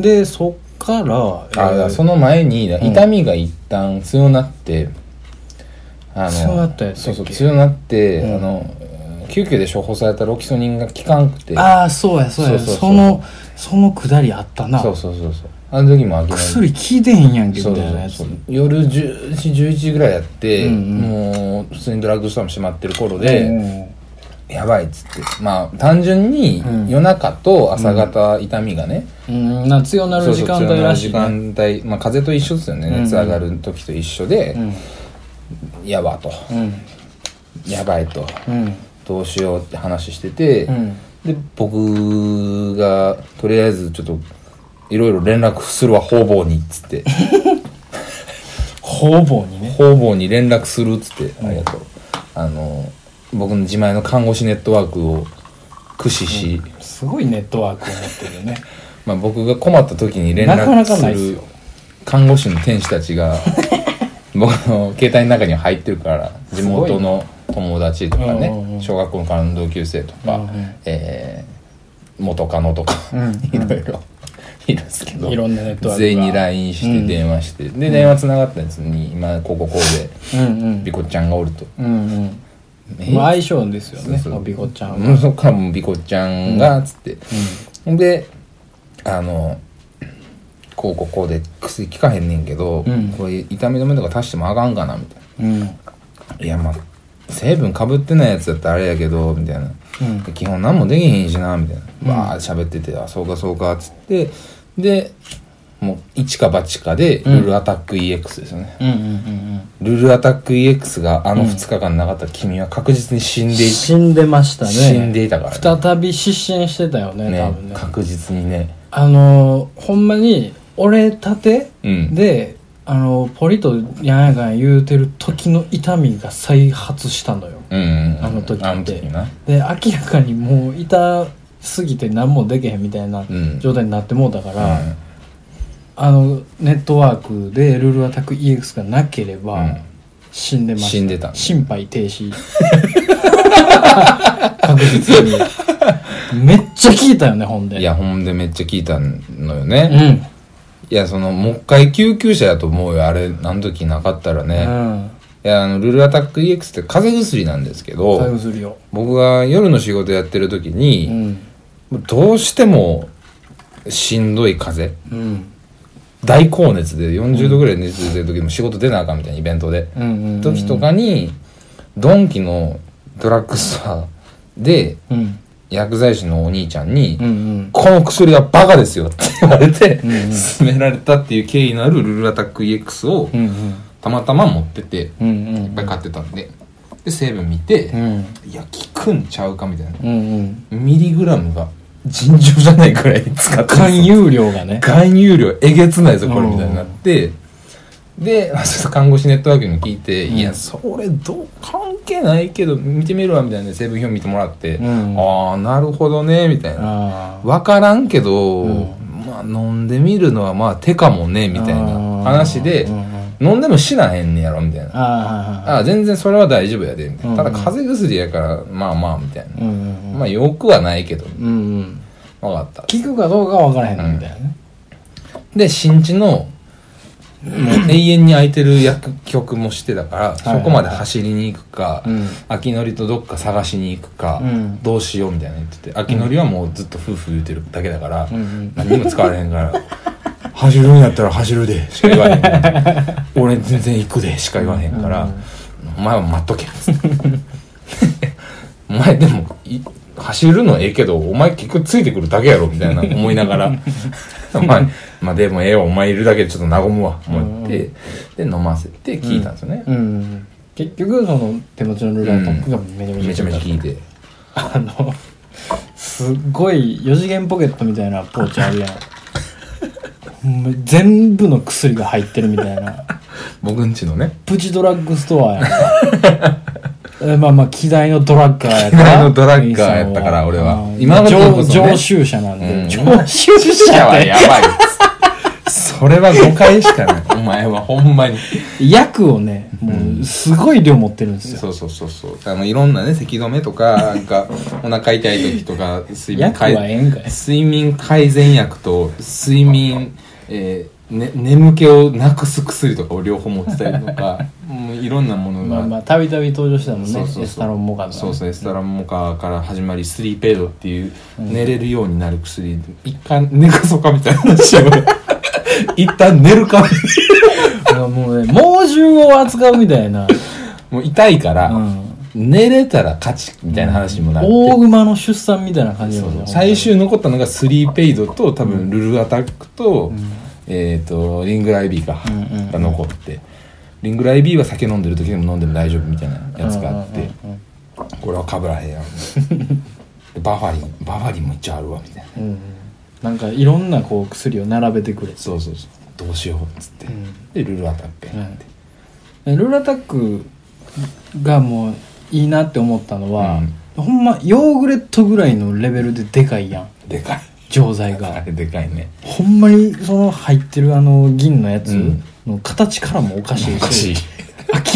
でそっからあ、えーその前に痛みが一旦強なって、あの強なったやつそうそう強なって、うん。あの救急で処方されたロキソニンが効かんくて。ああそうやそうや。そのそのくだりあったな。そうそうそうそう。あの時も薬効いてへんやんけみたいなやつ。夜10時11時ぐらいやって、もう普通にドラッグストアも閉まってる頃うで、んやばいっつって。まあ単純にうん。夜中と朝方痛みがね、うん。な強なる時間帯らしい、ね、時間帯、まあ、風邪と一緒ですよね、うん。熱上がる時と一緒で、うん。やばと。うん。やばいと。うん。どうしようって話してて、うん。で僕がとりあえずちょっといろいろ連絡するわ方々にっつって。方々にね。方々に連絡するっつって、ありがとう。あの僕の自前の看護師ネットワークを駆使し、すごいネットワークを持ってるね。まあ、僕が困った時に連絡する看護師の天使たちが 僕の携帯の中には入ってるから地元の友達とかうんうんうねん。小学校からの同級生とか、うんうん。えー元カノとか、うん いろいろいるんですけど。全員に LINE して電話して、で電話つながったやつに今こうこうこうでうんうん。ビコちゃんがおると。うんまあ相性ですよねそうそう。おびこちゃんは。そっからもうビコちゃんがつって、であのこうこうこうで薬効かへんねんけど、うん。これ痛み止めとか足してもあかんかなみたいうん。ないやまあ成分かぶってないやつだったらあれやけどみたいな、うん。基本何もできへんしなみたいな、うん。わーって喋っててあそうかそうかっつって。でもう一か八かでうん。ルルアタック EX ですよね、うんうんうんルルアタック EX があの2日間なかったら君は確実に死んうんでい死んでましたね。死んでいたからね。再び失神してたよねね多分ね。確実にね。あのーほんまに折れたてうん。であのポリとやんやかん言うてる時の痛みが再発したのよ。うんうんうん。あの時って。で明らかにもう痛すぎて何もできへんみたいなうん。状態になってもうたから、うんあのネットワークでルルアタック EX がなければ、うん。死んでました。死んでた。心肺停止。確実に。めっちゃ聞いたよねほんで。いやほんでめっちゃ聞いたのようね、ん。いやそのもう一回救急車やと思うよ。あれあの時なかったらうね、ん。いやあのルルアタック EX って風邪薬なんですけど最後するよ僕が夜の仕事やってる時うに、んどうしてもしんどい風邪。うん大高熱で40度ぐらい熱出てる時も仕事出なあかんみたいなイベントで、時とかにドンキのドラッグストアでうん。薬剤師のお兄ちゃんに、この薬はバカですよって言われて、勧められたっていう経緯のあるルルアタック EX をうんたまたま持ってて、いっぱい買ってたんで、で、成分見て、うん。いや、効くんちゃうかみたいな。ミリグラムが尋常じゃないくらい使ってます含有量がね。含有量えげつないぞこれうんみたいになって。で 看護師ネットワークに聞いて、うん。いやそれどう関係ないけど見てみるわみたいな。成分表見てもらって、うん。ああなるほどねみたいな。あ分からんけど、うん。まあ飲んでみるのはまあ手かもねみたいな話でうんうん飲んでも死なへんねやろみたいな。ああ全然それは大丈夫やでみたいな、うんただ風邪薬やからまあまあみたいな、まあよくはないけど。うんうん。分かった。聞くかどうかは分からへんのみたいなねで新地のもう永遠に空いてる薬局もしてたから、そこまで走りに行くか、うん。秋のりとどっか探しに行くか、うん。どうしようみたいな言ってて秋のりはもうずっと夫婦言うてるだけだから、何にも使われへんから「走るんやったら走るで」しか言わへん俺全然行くで」しか言わへんから「うん。お前は待っとけ」つって。お前でもい走るのええけどお前結局ついてくるだけやろみたいな思いながら。お前まあでもええわお前いるだけでちょっと和むわ思って、で飲ませて聞いたんですよね、うん。結局その手持ちのルーラータックがめちゃめちゃ聞いて。あのすっごい4次元ポケットみたいなポーチあるやん全部の薬が入ってるみたいな。僕んちのね。プチドラッグストアや。まあまあ希代のドラッガーやった。希代のドラッガーやったから俺は。うん今までこそね。常常習者なんで、うん。常習者シャワーってやばいそそれは誤解しかない。お前はほんまに。薬をねもうすごい量持ってるんですよ、そうそうそうそう。あのいろんなね咳止めとかなんかお腹痛い時とか睡眠薬はええんかい。睡眠改善薬と睡眠、えーね、眠気をなくす薬とかを両方持ってたりとか もういろんなものが、まあまあたびたび登場したもんねそうそうエスタロンモカねそうそうエスタロンモカから始まりスリーペイドっていううん。寝れるようになる薬。一回寝かそうかみたいな話を。一旦寝るか。まあもうね猛獣を扱うみたいな、もう痛いから、うん、寝れたら勝ちみたいな話もなって、大熊の出産みたいな感じそ最終残ったのがスリーペイドと多分ルルアタックと、ん。えっ、とリングライビーか、うんうんうん。が残って。リングライビーは酒飲んでる時でも飲んでも大丈夫みたいなやつがあって、うんうんうんこれはかぶらへんやん。で バファリンバファリンも一応あるわみたいな。うんうん。なんかいろんなこう薬を並べてくれて。そうそうそう。どうしようっつって、うん。でルルアタックやって、でルーラタックがもういいなって思ったのは、ほんまヨーグレットぐらいのレベルででかいやん。でかい。錠剤あが。れでかいね。ほんまにその入ってるあの銀のやつうん。の形からもおかしいし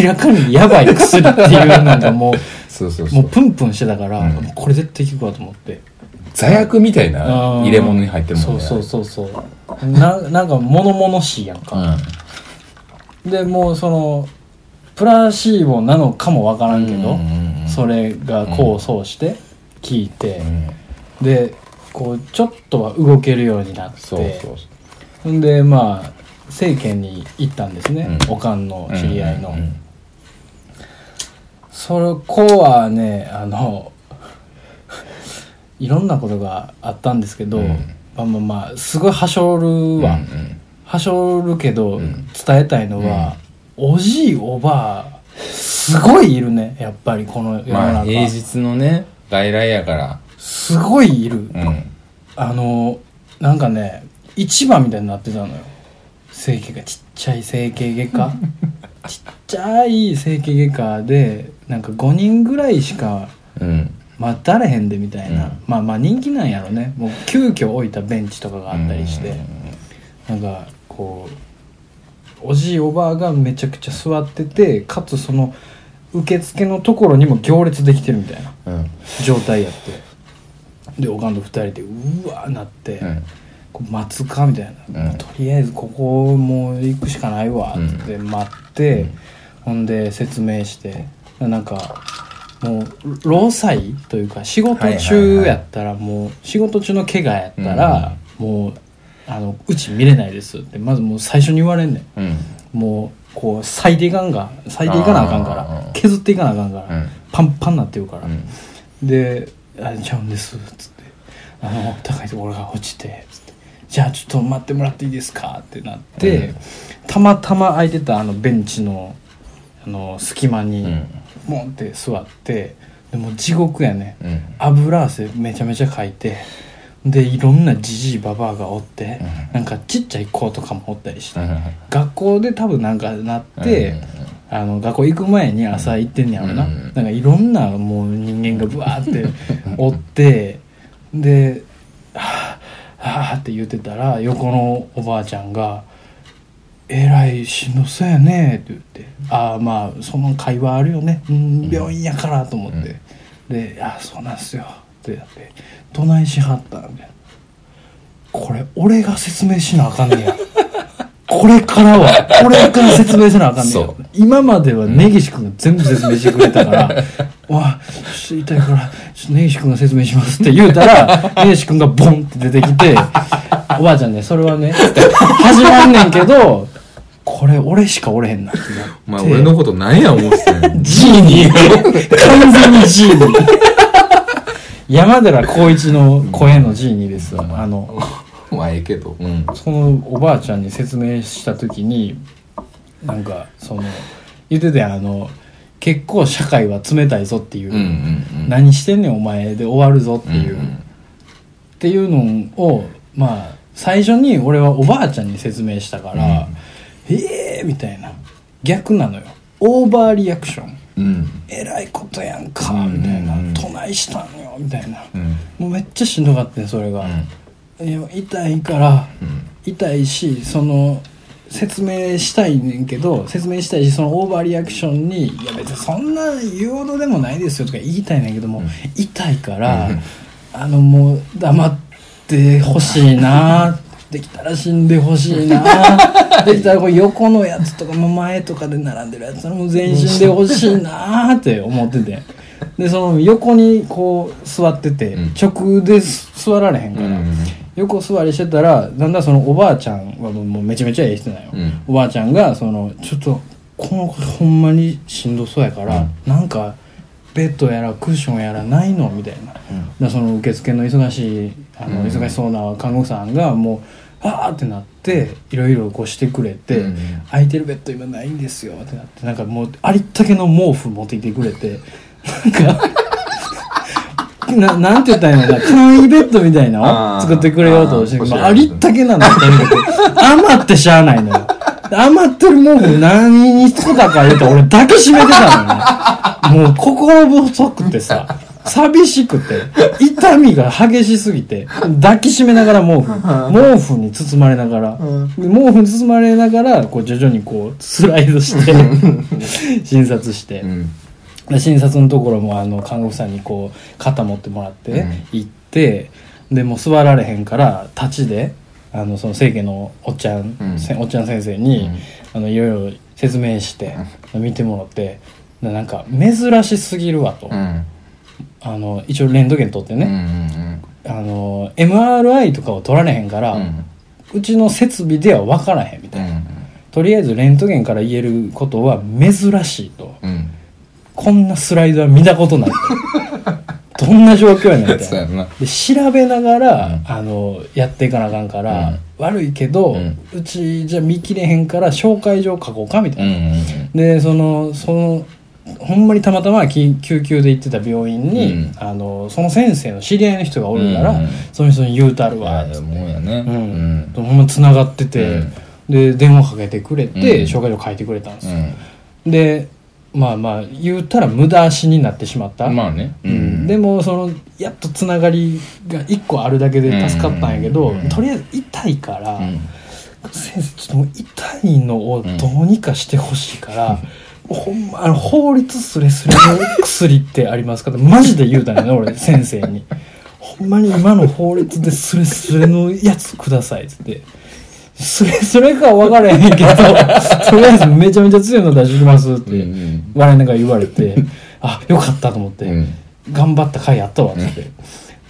明らかにやばい薬っていうのがもう そうそうそう。もうプンプンしてたから、うん。これ絶対効くわと思って。座薬みたいな入れ物に入ってるもんね。そうそうそうそう。ななんか物々しいやんか、でもうそのプラシーボなのかもわからんけど、それが功を奏して効いて、うん。でこうちょっとは動けるようになってそんでまあ政権に行ったんですね、うん。おかんの知り合いの、そこはねあの いろんなことがあったんですけど、うん。まあまあまあすごいはしょるわ、うんはしょるけど、ん。伝えたいのは、おじいおばあすごいいるね。やっぱりこの世の中、まあ平日のね外来やから。すごいいる、うん。あのなんかね市場みたいになってたのよ。整形がちっちゃい整形外科。ちっちゃい整形外科でなんか5人ぐらいしかうん。待たれへんでみたいな、うん。まあまあ人気なんやろね。もう急遽置いたベンチとかがあったりして、なんかこうおじいおばあがめちゃくちゃ座っててかつその受付のところにも行列できてるみたいなうん。状態やって。でおかんと二人でうわーなって、うん。こう待つかみたいな、うん。とりあえずここもう行くしかないわって待って、ほんで説明して。なんかもう労災というか仕事中やったらもう仕事中の怪我やったらもうあのうち見れないですってまずもう最初に言われんねうん。んもうこう咲いていかんが咲いていかなあかんから削っていかなあかんから、うん。パンパンなってるから、うん。で「あちゃうんです」っつって「あの高いところが落ちて」つって「じゃあちょっと待ってもらっていいですか?」ってなって、うん。たまたま空いてたあのベンチのあの隙間にうん。ボンって座ってでもう地獄やね。うん。油汗めちゃめちゃかいてでいろんなじじいばばあがおって、うん。なんかちっちゃい子とかもおったりして、うん。学校で多分なんかなって、あの学校行く前に朝行ってんねやろな、うん。なんかいろんなもう人間がブワーっておってで「はあはあ」って言ってたら横のおばあちゃんが「えらいしんどそうやね」って言って「ああまあその会話あるよね。うん病院やから」と思って、で「あそうなんすよ」ってやって「どないしはった?」みたいな「これ俺が説明しなあかんねや」これからは、俺から説明せなあかんねん今までは根岸君が全部説明してくれたから、わあ、ちょっと痛いから、ちょっと根岸君が説明しますって言うたら、根岸君がボンって出てきて、おばあちゃんね、それはね、って始まんねんけど、これ俺しかおれへんなってなって。お前俺のこと何や思ってたんやジーニー完全にジーニー山寺宏一の声のジーニーですわ。あの、まあええけど。うん。そのおばあちゃんに説明した時になんかその言ってたやんあの結構社会は冷たいぞっていう、うんうんうん。何してんねんお前。で終わるぞっていう、うんうん。っていうのをまあ最初に俺はおばあちゃんに説明したから、ええー、みたいな。逆なのよ。オーバーリアクション。うん。えらいことやんかうんみたいな。うん「どないしたん？よ」みたいな。うん。もうめっちゃしんどかったねそれが、いや痛いからうん痛いしその説明したいねんけど説明したいしそのオーバーリアクションに「いや別にそんな言うほどでもないですよ」とか言いたいねんけども、うん。痛いから、うん。あのもう黙ってほしいなできたら死んでほしいな できたらこう横のやつとかも前とかで並んでるやつも全身でほしいなって思ってて でその横にこう座ってて、うん。直で座られへんから、うん横座りしてたらだんだんそのおばあちゃんはもうめちゃめちゃええ人なんよ、うん。おばあちゃんがそのちょっとこの子ほんまにしんどそうやから、なんかベッドやらクッションやらないのみたいな、その受付の忙しいあのうん。忙しそうな看護婦さんがもうわーってなっていろいろこうしてくれて、うん。空いてるベッド今ないんですよってなってなんかもうありったけの毛布持ってきてくれて なんかな なんて言ったらいいのかな？簡易ベッドみたいなの？を作ってくれようとしてあーまあ、ありったけなんだとにかく余ってしゃあないのよ。余ってる毛布何に使ったか言うと俺抱きしめてたのよね。もう心細くてさ。寂しくて。痛みが激しすぎて。抱きしめながら毛布。毛布に包まれながら、で毛布に包まれながらこう徐々にこうスライドして 診察して、うん。で診察のところもあの看護婦さんにこう肩持ってもらってうん。行って、でもう座られへんから立ちであのその清家のおっちゃん、うん。せおっちゃん先生に、あのいろいろ説明して、見てもらってでなんか珍しすぎるわと、うん。あの一応レントゲン取ってうんうね、ん。あの MRI とかを取られへんから、ううんちの設備では分からへんみたいな、うん。とりあえずレントゲンから言えることは珍しいと。うんこんなスライドは見たことない。と どんな状況やねんみたいな。で調べながら、うん。あのやっていかなあかんから、うん。悪いけど、ううんちじゃ見切れへんから紹介状書こうかみたいな、うんうんでそのそのほんまにたまたまき救急で行ってた病院に、うん。あのその先生の知り合いの人がおるから、うんその人に言うたるいわやもうやね。うん。ほんまつながってて、で電話かけてくれて、うん。紹介状書いてくれたんですよ、うでまあまあ言うたら無駄足になってしまった、んまあね。うん。でもそのやっとつながりが1個あるだけで助かったんやけど、うん。とりあえず痛いから、うん。先生ちょっともう痛いのをどうにかしてほしいから、ほんまあの法律すれすれの薬ってありますかってマジで言うたんやね俺先生に。ほんまに今の法律でスレスレのやつくださいっつってスレスレかは分からへんけど とりあえずめちゃめちゃ強いの出してきますって、うんうん。笑いながら言われて あよかったと思って、うん。頑張った甲斐あったわっつって、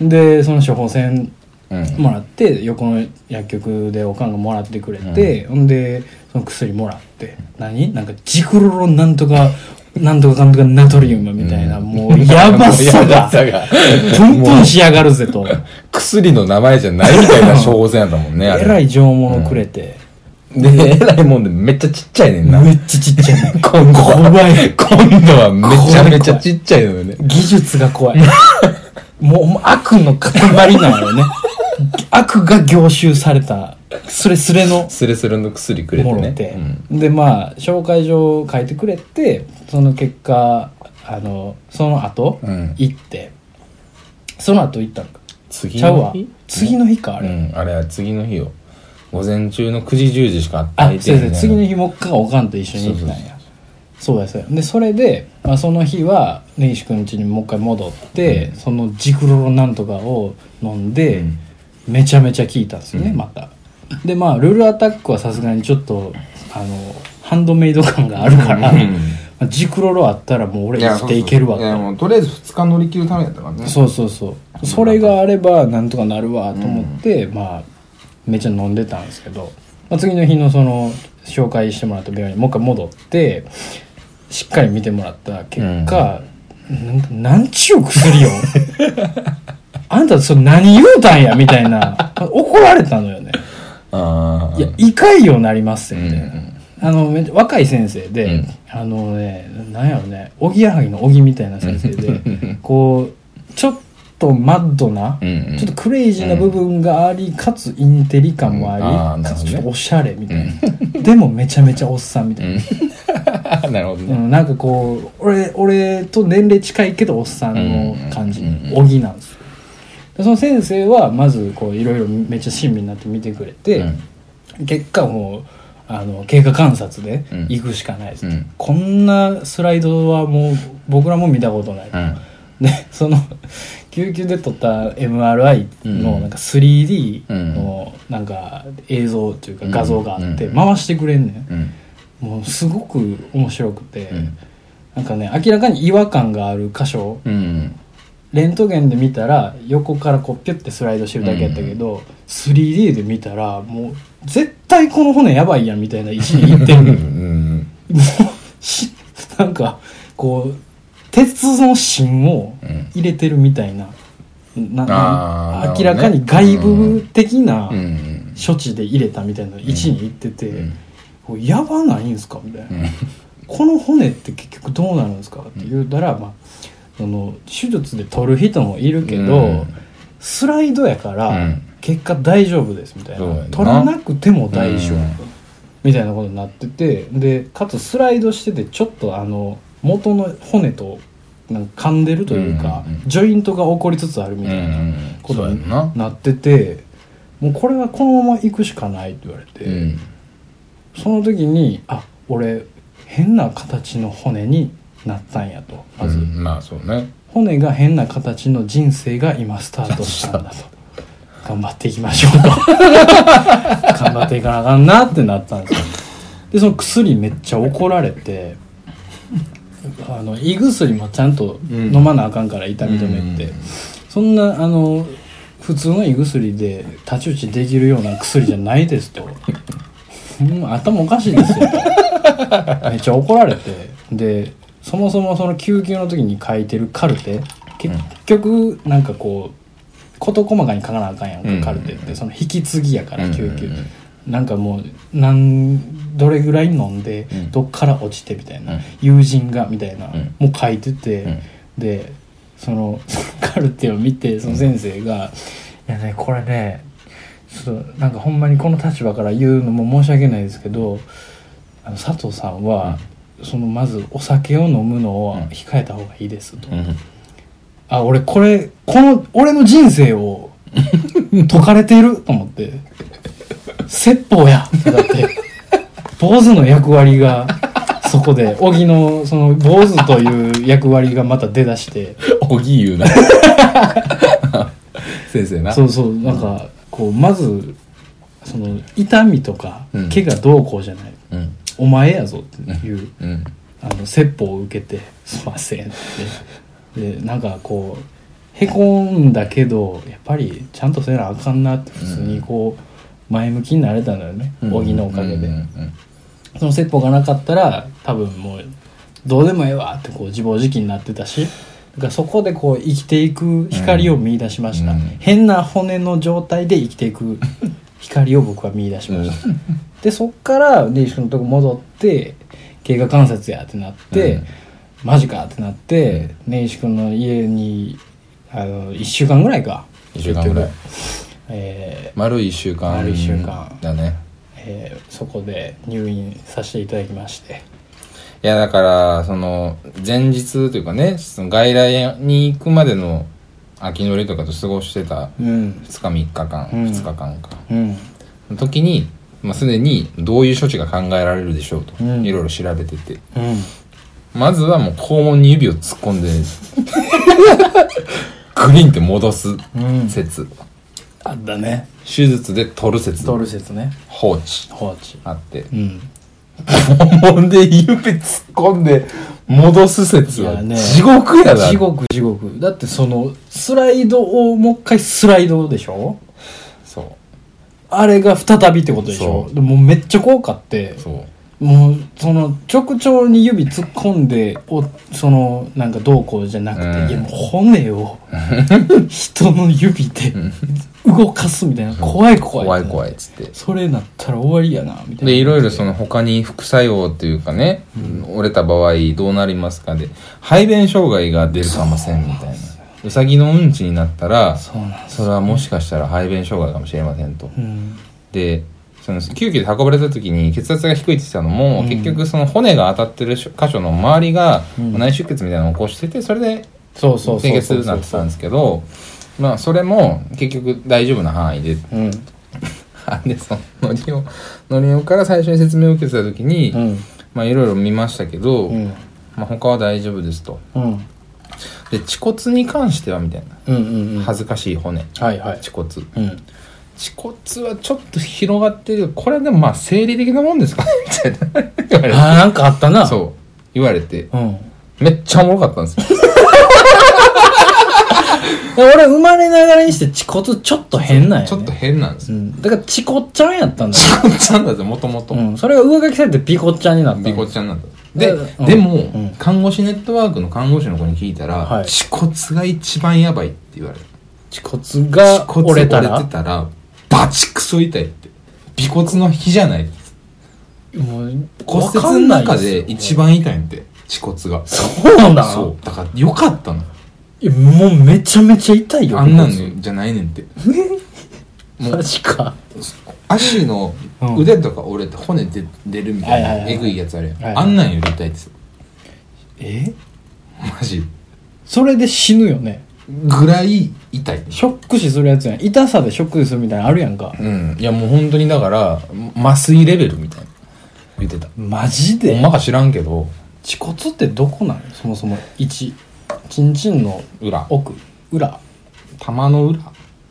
でその処方箋うん。もらって横の薬局でおかんがもらってくれて、ほんでその薬もらって何？なんかジクロロンなんとかなんとかかんとかナトリウムみたいな、うん。もうやばさがプンプンしやがるぜと。薬の名前じゃないみたいな処方箋やったもんねあれ。えらい上物くれて、でえらいもんでめっちゃちっちゃいねんな。めっちゃちっちゃい 今度は。怖い。今度はめちゃめちゃちっちゃいのよね。技術が怖い。もうもう悪の塊なのよね悪が凝集されたスレスレのスレスレの薬くれてね。もろて、でまあ紹介状を書いてくれてその結果あのその後、うん。うん行って。その後行ったんか。次ちゃうわ。の日次の日かあれ、うん。あれは次の日よ。午前中の9時10時しかあ空いてそうですね。次の日日もう一回おかんと一緒に行ったんや。そうですよでそれで、まあ、その日は根岸君家にもう一回戻って、うん。そのジクロロなんとかを飲んで、うんめちゃめちゃ効いたんですよね、うん。また。でまあルールアタックはさすがにちょっとあのハンドメイド感があるから、うん。まあジクロロあったらもう俺生きていけるわいやともうとりあえず2日乗り切るためやったからね。そうそうそう。それがあればなんとかなるわと思って、まあめっちゃ飲んでたんですけど、まあ、次の日のその紹介してもらった病院にもう一回戻ってしっかり見てもらった結果、なんなんちゅう薬よ あんたそれ何言うたんやみたいな。怒られたのよね。ああいや胃潰瘍になりますうんって、あの若い先生で、うん。あのねなんやろねおぎやはぎのおぎみたいな先生で こうちょっとマッドな、うんうん。ちょっとクレイジーな部分があり、かつインテリ感もあり、うん。かつちょっとおしゃれみたいな、でもめちゃめちゃおっさんみたいな、うん。なるほどね。うんなんかこう俺俺と年齢近いけどおっさんの感じうんうんうんおぎなんですその先生はまずこういろいろめっちゃ親身になって見てくれて、うん。結果もうあの経過観察でうん。行くしかないです、うん。こんなスライドはもう僕らも見たことない、うん。でその救急で撮った MRI のうんなんか 3D のなんか映像っていうか画像があってうん。回してくれんねうんん。もうすごく面白くて、うん。なんかね明らかに違和感がある箇所うんレントゲンで見たら横からこうピュッてスライドしてるだけやったけど、3D で見たらもう絶対この骨やばいやんみたいな位置にいってる。うもんうし なんかこう鉄の芯をうん。入れてるみたいな。なあーな明らかに外部的なうん処置で入れたみたいな位置にいってて、うん。やばないんすかみたいな、うん。この骨って結局どうなるんですかって言うたら、まあ、その手術で取る人もいるけど、うん。スライドやから、うん。結果大丈夫ですみたいうやな。取らなくても大丈夫、うん。みたいなことになっててでかつスライドしててちょっとあの元の骨となんか噛んでるというか、うんうんうん。ジョイントが起こりつつあるみたいなこそうとにやんななっててもうこれはこのまま行くしかないって言われて、うん。その時にあ俺変な形の骨になったんやとまず、うんまあそうね。骨が変な形の人生が今スタートしたんだと。頑張っていきましょうと。頑張っていかなあかんなってなったんですよ。でその薬めっちゃ怒られてあの胃薬もちゃんと飲まなあかんから痛み止めって、うん。そんなあの普通の胃薬で太刀打ちできるような薬じゃないですと。うん頭おかしいですよと。めっちゃ怒られて。でそもそもその救急の時に書いてるカルテ結局なんかこう事細かに書かなあかんやんか、うん。カルテって。その引き継ぎやから救急、うん。うんなんかもうなんどれぐらい飲んで、うん。どっから落ちてみたいな、うん。友人がみたいな、ん。もう書いてて、うん。でそのその カルテを見てその先生が「いやねこれねちょっとなんかほんまにこの立場から言うのも申し訳ないですけどあの佐藤さんは、そのまずお酒を飲むのを控えた方がいいですと、うん。あ俺これこの俺の人生を 解かれていると思って説法やだって。坊主の役割がそこで荻のその坊主という役割がまた出だして。おぎ言うな。先生な。そうそう。なんかこうまずその痛みとかうん。怪我どうこうじゃない、うんお前やぞっていう、うん。あの説法を受けて「すいません」って。でなんかこうへこんだけどやっぱりちゃんとせなあかんなって普通にこう前向きになれたのよね荻、のおかげで、その説法がなかったら多分もうどうでもええわってこう自暴自棄になってたしだからそこでこう生きていく光を見出しました、うん。変な骨の状態で生きていく光を僕は見出しました、でそっから根岸君のとこ戻って経過観察やってなって、うん。マジかってなって根岸君の家にあの1週間ぐらいか。一週間ぐらい。えー丸一週間丸一週間。だねえーそこで入院させていただきまして。いやだからその前日というかねその外来に行くまでの秋のりとかと過ごしてたうん。2日3日間、うん。2日間か。うん。の時に、まあ、すでにどういう処置が考えられるでしょうと、うん。いろいろ調べてて。うん。まずはもう肛門に指を突っ込んで グリンって戻すうん。説。あったね。手術で取る説トル説ね。放置放置。あって。うん。肛門で指突っ込んで戻す説は地獄やな。地獄地獄。だってそのスライドをもう一回スライドでしょ？あれが再びってことでしょ？でもうめっちゃ怖かって。そう。もうその直腸に指突っ込んでおそのなんかどうこうじゃなくて、うん。いやもう骨を 人の指で動かすみたいな。怖い怖い。怖い怖いっつって。それなったら終わりやなみたいな。でいろいろその他に副作用っていうかね、折れた場合どうなりますかで排便障害が出るかもせんみたいなうさぎのうんちになったらそれはもしかしたら排便障害かもしれませんと。うん。でその救急で運ばれた時に血圧が低いって言ってたのも、うん。結局その骨が当たってる箇所の周りがうん。内出血みたいなのを起こしててそれでそうそうそう低血になってたんですけどまあそれも結局大丈夫な範囲で。うん。あ でそののりおのりおから最初に説明を受けてた時に、うん。まあいろいろ見ましたけど、うん。まあ、他は大丈夫ですと。うんで恥骨に関してはみたいな。うんうんうん。恥ずかしい骨。はいはい。恥骨。うん。恥骨はちょっと広がってるこれでもまあ生理的なもんですかね。みたいな。あーなんかあったな。そう。言われて。うん。めっちゃおもろかったんですよ。で俺生まれながらにして恥骨ちょっと変なんや、ね、ちょっと変なんです。ようん。だからチコちゃんやったんだちこっちゃんだぜもともとうん。それが上書きされてピコちゃんになったんだ。ビコちゃんなんだで、うん。でも、うん。看護師ネットワークの看護師の子に聞いたら、はい。恥骨が一番やばいって言われる。恥骨が折れたら？折れてたらバチクソ痛いって。尾骨の比じゃない。もう骨折の中で一番痛いんで恥骨が。そうなん？だそう。だからよかったの。いやもうめちゃめちゃ痛いよ。あんなん鼻じゃないねんってマジか。足のうん。腕とか折れて骨で出るみたいはいはいはいなえぐいやつあるやん、はいはい。あんなんより痛いです。よえ？マジ。それで死ぬよね。ぐらい痛い。ショック死するやつやん。痛さでショック死するみたいなのあるやんか。うん。いやもう本当にだから麻酔レベルみたいな。言ってた。マジほでんまか知らんけど。恥骨ってどこなのそもそも。1チンチンの裏。奥。裏。玉の裏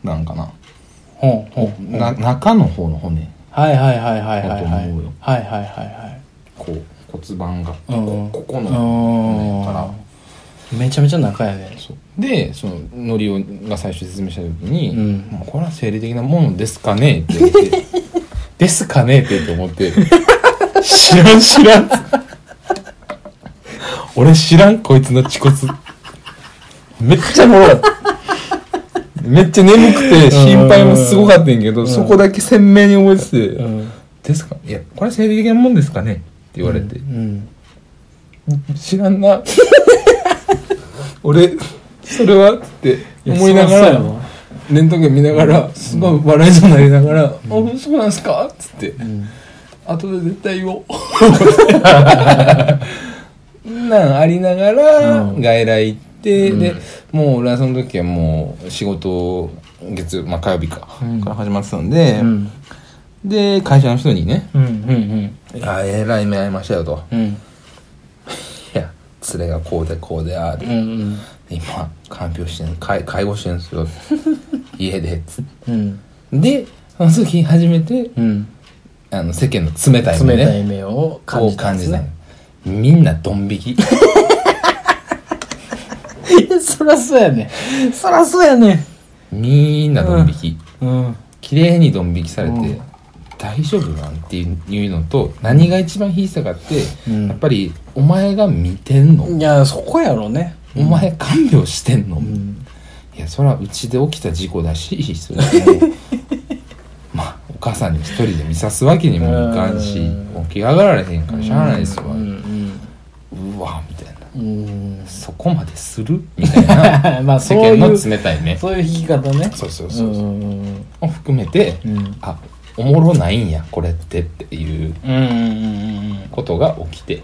なんかなほんほんな中の方の骨。はいはいはいはいはいはい。はいはいはいはい。こう骨盤がこうん。こここのうん骨から。めちゃめちゃ仲やねでそののりおが最初説明した時に「うこれは生理的なものですかね? 」って言って「ですかね?」ってと思って「知らん知らん」俺知らんこいつの恥骨。めっちゃおもろかっためっちゃ眠くて心配もすごかったんやけど、ん。そこだけ鮮明に覚えてて「うん。ですか？いやこれは生理的なもんですかね?」って言われて、うん。知らんな。俺それは？って思いながらレントゲン見ながらすごい笑いそうになりながら「あそうなんすか?」っつってうん。後で絶対言おう。なんありながらうん。外来行って、うんでもう俺はその時はもう仕事月曜まあ火曜日か、うん。から始まってたんで、うん。で会社の人にねうんうん「いやえらい目合いましたよ」と。うん「いや連れがこうでこうでああでうんうん。今看病してん介介護してるんですよ。家でつってうん。でその時初めてうん。あの世間の冷たい目ね。冷たい目を感じたね。みんなドン引き そらそうやねそらそうやねみんなドン引き、うん。綺麗にドン引きされて、うん。大丈夫なんていうのと何が一番引いてたかって、うん。やっぱりお前が見てんの、いやそこやろね。お前看病してんの、うん。いやそれはうちで起きた事故だしそれも まあお母さんに一人で見さすわけにもいかんしうん。起き上がられへんからしゃあないですわ、ううんわみたいなうん。そこまでする？みたいな。まあそう世間のいう冷たい目そういう弾き方ね。そうそうそうそう、んうん。を含めて、うん。あおもろないんやこれってっていううんうんうんうんことが起きて。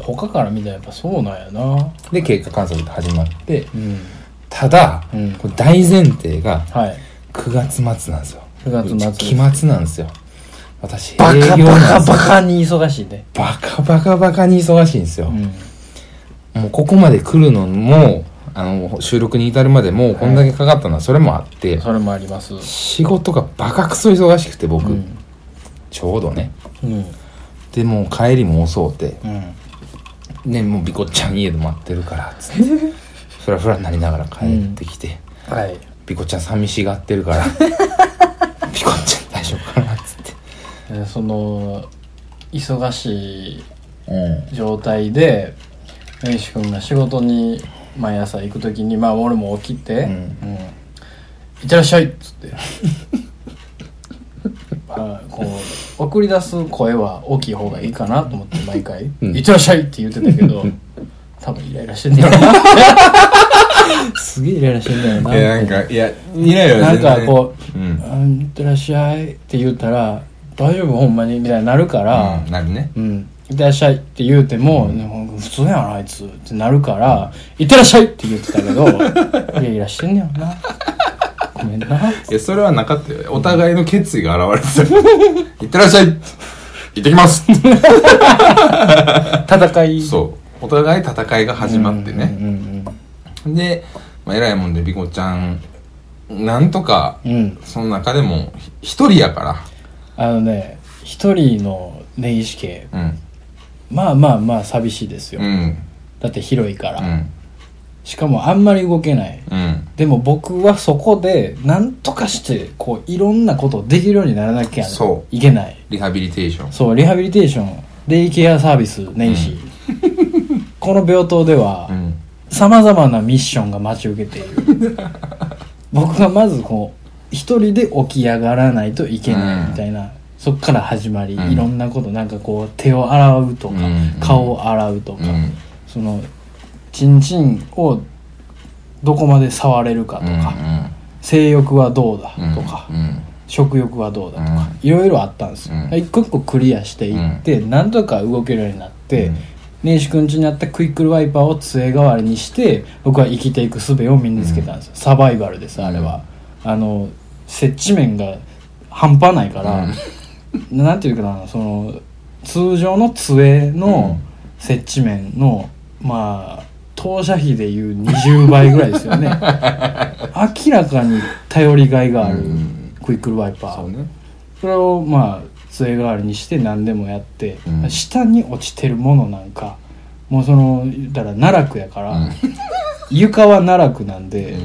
他から見たらやっぱそうなんやな。で経過観測が始まって。うん。ただ、うん。これ大前提がはい。9月末なんですよ。9月末うち期末なんですよ。私バカ営業バカバカに忙しいね。バカバカバカに忙しいんですよ、うんもうここまで来るのもあの収録に至るまでもうこんだけかかったのはそれもあって、それもあります。仕事がバカクソ忙しくて僕、うん。ちょうどね。うん。でもう帰りも遅うて。うん。ねもうビコちゃん家で待ってるからっつって。ふらふらなりながら帰ってきて、はい。ビコちゃん寂しがってるから。ビコちゃん大丈夫かなっつって。えーその忙しいうん。状態で根岸君が仕事に毎朝行く時にまあ俺も起きて「うん。うん。いってらっしゃい」っつって。まあこう送り出す声は大きい方がいいかなと思って毎回「うん。いってらっしゃい」って言ってたけど 多分イライラしてんだよな。すげえイライラしてんだよな。いやなんかいやイライラなんかこうう「うんいってらっしゃい」って言ったら「大丈夫ほんまに」みたいになるから。うんなるね。うん「いってらっしゃい」って言うても、でも普通やなあいつってなるから「いってらっしゃい」って言ってたけどイライラしてんねやろな。ごめんな。いやそれはなかったよ。お互いの決意が現れてた。いってらっしゃい。行ってきます。戦い。そう。お互い戦いが始まってね、うんうんで、まあ、偉いもんでビコちゃん。なんとかうん、うん、その中でも一人やかあのね一人の根岸家らうんまあまあまあ寂しいですよ、うん。だって広いから、うん。しかもあんまり動けない。うん。でも僕はそこで何とかしてこういろんなことをできるようにならなきゃそいけない。リハビリテーション。そうリハビリテーション。デイケアサービス年始、この病棟ではうん。さまざまなミッションが待ち受けている。僕がまずこう一人で起き上がらないといけないみたいな、そっから始まり、うん。いろんなことなんかこう手を洗うとか、うん。顔を洗うとか、うん。そのチンチンをどこまで触れるかとうんか、性欲はどうだうんとか、うん。食欲はどうだとか、ういろいろあったんですよ、うん。一個一個クリアしていって、なんとか動けるようになって、うん。根岸くん家にあったクイックルワイパーを杖代わりにして僕は生きていく術を身につけたんですよ、サバイバルですあれは、あの接地面が半端ないから、なんていうかなその通常の杖の接地面の、まあ当社費でいう20倍ぐらいですよね。明らかに頼りがいがある。うん。クイックルワイパー、そうね。それをまあ杖代わりにして何でもやって、うん。下に落ちてるものなんかもうその言ったら奈落やから、うん。床は奈落なんで、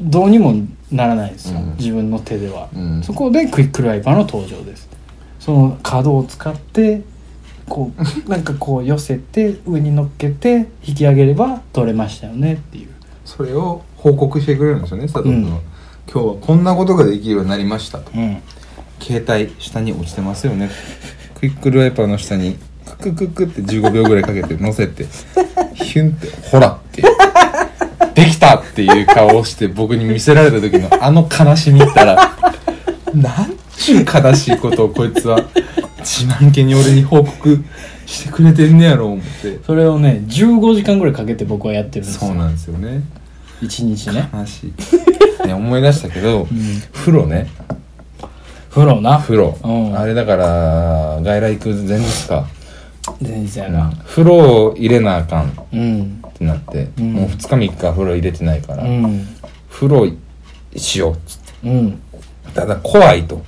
どうにもならないんですよ、うん。自分の手では、うん。そこでクイックルワイパーの登場ですその角を使ってこう なんかこう寄せて上に乗っけて引き上げれば取れましたよねっていう。それを報告してくれるんですよね佐藤君は、うん。今日はこんなことができるようになりましたと。うん。携帯下に落ちてますよね。クイックルワイパーの下にククククって15秒ぐらいかけて乗せて ヒュンってほらってできたっていう顔をして僕に見せられた時のあの悲しみったら悲しいことをこいつは自慢げに俺に報告してくれてんねやろ思って。それをね15時間ぐらいかけて僕はやってるんですよ。そうなんですよね。1日ね。悲しい。ね思い出したけど、ん。風呂ね。風呂な。風呂、うん。あれだから外来行く前日か、全然やな。風呂を入れなあかん。っうん。てなって、うん。もう2日3日風呂入れてないから、うん。風呂しようっつって。うん。ただ怖いと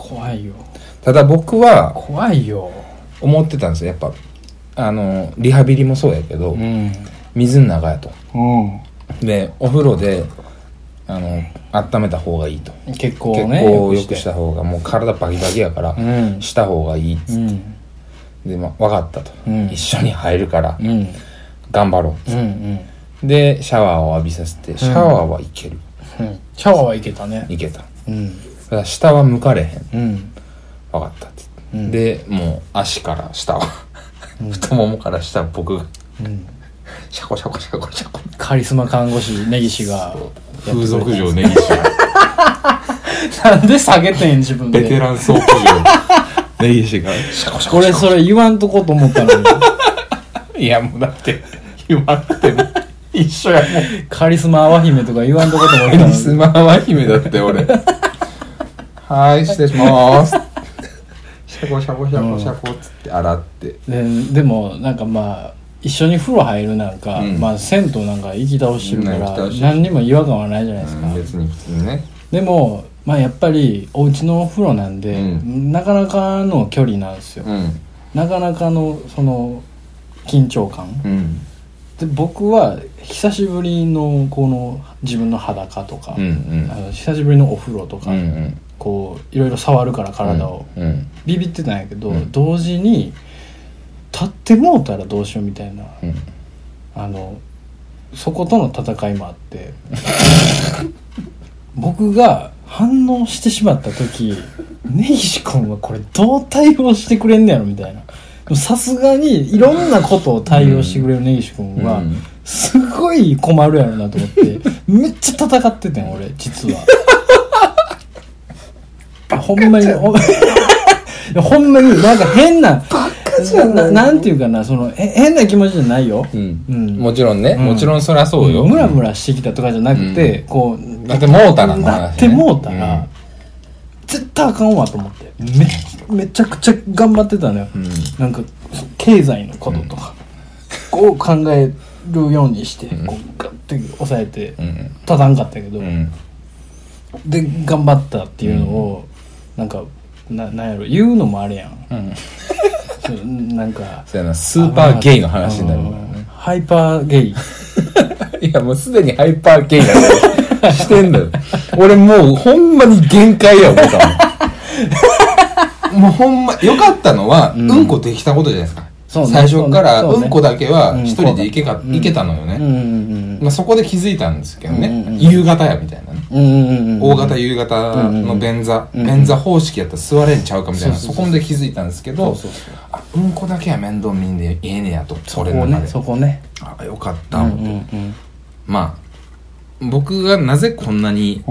怖いよ。ただ僕は怖いよ。思ってたんですよ。やっぱあのリハビリもそうやけど、うん。水の中やと。うん。でお風呂であの温めた方がいいと、結構結ね構よくした方がもう体バキバキやから、うん。した方がいいっつって、うん。で、まあ、分かったと、うん。一緒に入るからうん。頑張ろうんうんうでシャワーを浴びさせてシャワーはいける、うん。シャワーはいけたね。いけた。うんただ下は向かれへん。うん。分かったって。言って、うん。でもう足から下は。太ももから下は僕が。うん。シャコシャコシャコシャコ。カリスマ看護師根岸が風俗嬢根岸 なんで下げてん自分で。ベテラン倉庫嬢根岸が。シャコシャコ俺それ言わんとこと思ったのに。いやもうだって言わなくても 一緒やもん。カリスマ泡姫とか言わんとこと思ったのリスマーは姫だって俺はい失礼します。シャコシャコシャコシャコっつって洗って。ででもなんかまあ一緒に風呂入るなんか、うん。まあ銭湯なんか行き倒してるからうん行き倒してる。何にも違和感はないじゃないですか、うん別に普通にね。でもまあやっぱりお家のお風呂なんで、うん。なかなかの距離なんですよ、うん。なかなかのその緊張感。うん。で僕は久しぶりのこの自分の裸とか、うんうん。あの久しぶりのお風呂とか、うんうんこういろいろ触るから体を、うんビビってたんやけど、うん。同時に立ってもうたらどうしようみたいなうん。あのそことの戦いもあって 僕が反応してしまった時根岸君はこれどう対応してくれんねやろみたいな。さすがにいろんなことを対応してくれる根岸君は、うん。すごい困るやろなと思ってめっちゃ戦っててん俺実はほんまに ほんまになんか変なじゃないななんていうかなそのへ変な気持ちじゃないよ、うん。うん。もちろんね、うん。もちろんそりゃそうよ、ムラムラしてきたとかじゃなくて、こうだってもうたらの話ねなってもうたら、うん。絶対あかんわと思って。めめちゃくちゃ頑張ってたのよ、うん。なんか経済のこととか、こう考えるようにして、こうガッて抑えてうん。立たんかったけど、うん。で頑張ったっていうのを、なんかななんやろ言うのもあれやん。うん。そうなんかそうやなスーパーゲイの話になるね。ハイパーゲイ。いやもうすでにハイパーゲイなのしてんだよ。俺もうほんまに限界や思ったもん。もうほんま良かったのは、ううんん、こできたことじゃないですか。そうね。最初からそうね。うんこだけはうん一人で行けか、うん。行けたのよね、うんうん。まあ、そこで気づいたんですけどね、うんうんうん。夕方やみたいなね、うんうんうんうん。大型夕方の便座、便座方式やったら座れんちゃうかみたいな、そこまで気づいたんですけどそうんこだけは面倒見んでええねやとそこね俺の中で。そこねあよかった、うん思って。うんまあ僕がなぜこんなに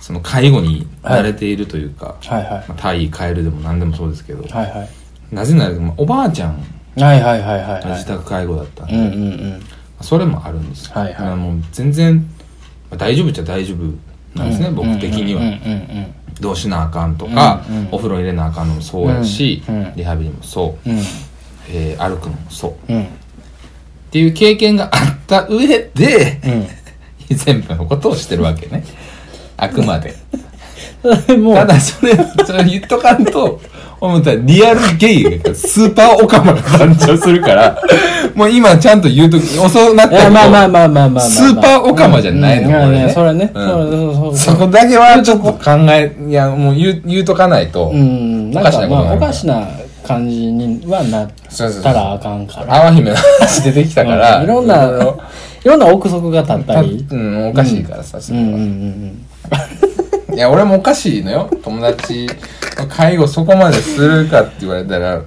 その介護に慣れているというか、はい。はいまあ、タイカエルでも何でもそうですけど、はいはい。なぜなら、まあおばあちゃんはいはいはいはい自宅介護だったんで、うんうんうん。それもあるんですよ、はいはい。まあもう全然、まあ大丈夫っちゃ大丈夫なんですね、僕的には、うんうんうんどうしなあかんとか、うんうんお風呂入れなあかんのもそうやし、うんうん。リハビリもそう、うん。えー歩くのもそう。うん。っていう経験があった上でうん。全部のことをしてるわけね。あくまで。ただそれそれ言っとかんと 思ったらリアルゲイがスーパーオカマが誕生するから もう今ちゃんと言うとき遅なったけどまあまあまあまあまあまあスーパーオカマじゃないのうんこれねそれね。うん。そこだけはちょっと考えいやもう言う言うとかないと、おかしなことおかしな感じにはなったらあかんから淡姫の話出てきたから、うん。いろんな いろんな憶測が立ったたり。うん、おかしいからさ、それはいや、俺もおかしいのよ。友達の介護そこまでするかって言われたら、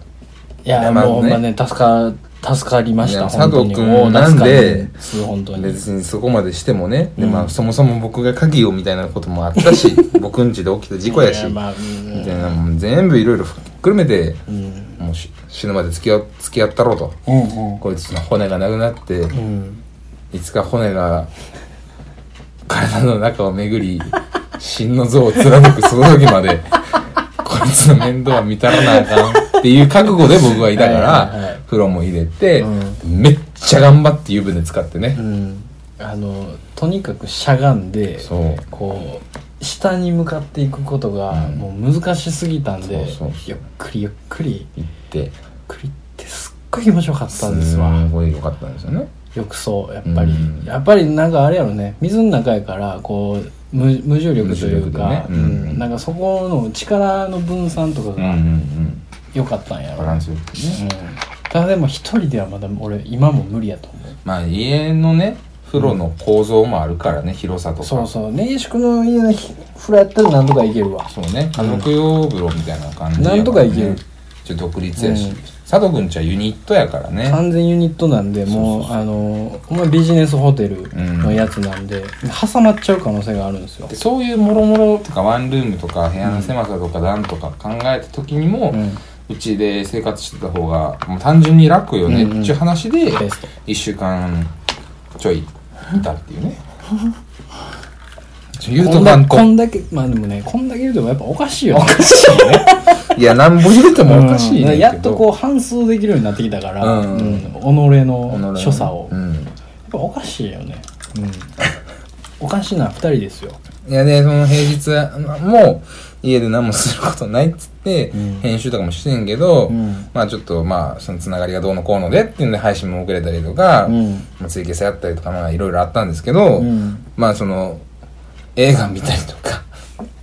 いやまあね。もうまね助か助かりました佐藤君もうなんで別にそこまでしてもね、で、まあ、うんそもそも僕が鍵をみたいなこともあったし、僕んちで起きた事故やし、いまあうん。みたいな、もう全部いろいろくるめて、うん。もうし死ぬまで付き合付き合ったろうと。うんうん。こいつの骨がなくなって、うん。いつか骨が体の中を巡り、真の像を貫くその時まで、こいつの面倒は見たらなあかんっていう覚悟で僕はいたから、風呂も入れて、うめっちゃ頑張って湯船使ってね。う。ん。あのとにかくしゃがんでそう。こう下に向かっていくことがうん。もう難しすぎたんで、そうそうそう。ゆっくりゆっくりゆっ行って、くりってすっごい気持ちよかったんですわ。すごい良かったんですよね。浴槽やっぱり、うん。やっぱりなんかあれやろね。水の中やからこう無無重力というか、ね。うん。なんかそこの力の分散とかがうんうんうん。良かったんやろ、バランスよくね。うん、ただでも一人ではまだ俺今も無理やと思う。まあ家のね、風呂の構造もあるからね、広さとか。そうそう。根岸君の家の風呂やったらなんとかいけるわ。そうね、家族用風呂みたいな感じね。なんとかいける。ちょっと独立やし、うん佐藤くんちはユニットやからね。完全ユニットなんでもうあのほんまビジネスホテルのやつなんで、挟まっちゃう可能性があるんですよ。でそういうもろもろとかワンルームとか部屋の狭さとかなんとか考えた時にも、ううんちで生活してた方がもう単純に楽よねっていう話で、ベスト。1週間ちょいいたっていうね。言うことこんだけまあでもねこんだけ言うてもやっぱおかしいよね。おかしいねいやなんぼ言うてもおかしいねんけど、うん。やっとこう反数できるようになってきたから、うん。うん。己の所作を、やっうん。ぱおかしいよね、うん、おかしな二人ですよ。いやね、その平日も家で何もすることないっつって、うん。編集とかもしてんけど、うん。まあちょっとまあそのつながりがどうのこうのでっていうんで配信も遅れたりとか、うん。まあ、ツイキャスやったりとかまあいろいろあったんですけど、うん。まあその映画見たりとか、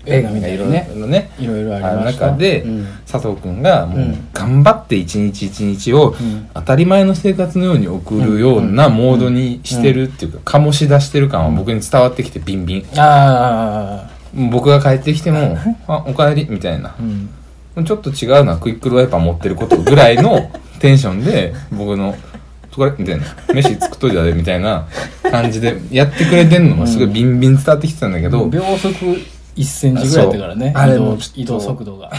映画見たいろいろね、いろいろありました。中で、うん。佐藤くんがもううん。頑張って一日一日をん。当たり前の生活のように送るようなモードにしてるっていうか、醸し出してる感は僕に伝わってきてビンビン。あ僕が帰ってきても、あ、おかえりみたいな。う。ん。ちょっと違うのはクイックルワイパー持ってることぐらいの テンションで、僕の、とかれみたいな、飯作っといたで、みたいな感じでやってくれてんのもすごいビンビン伝わってきてたんだけど、秒速1センチぐらいだったからねあれ移動も移動速度が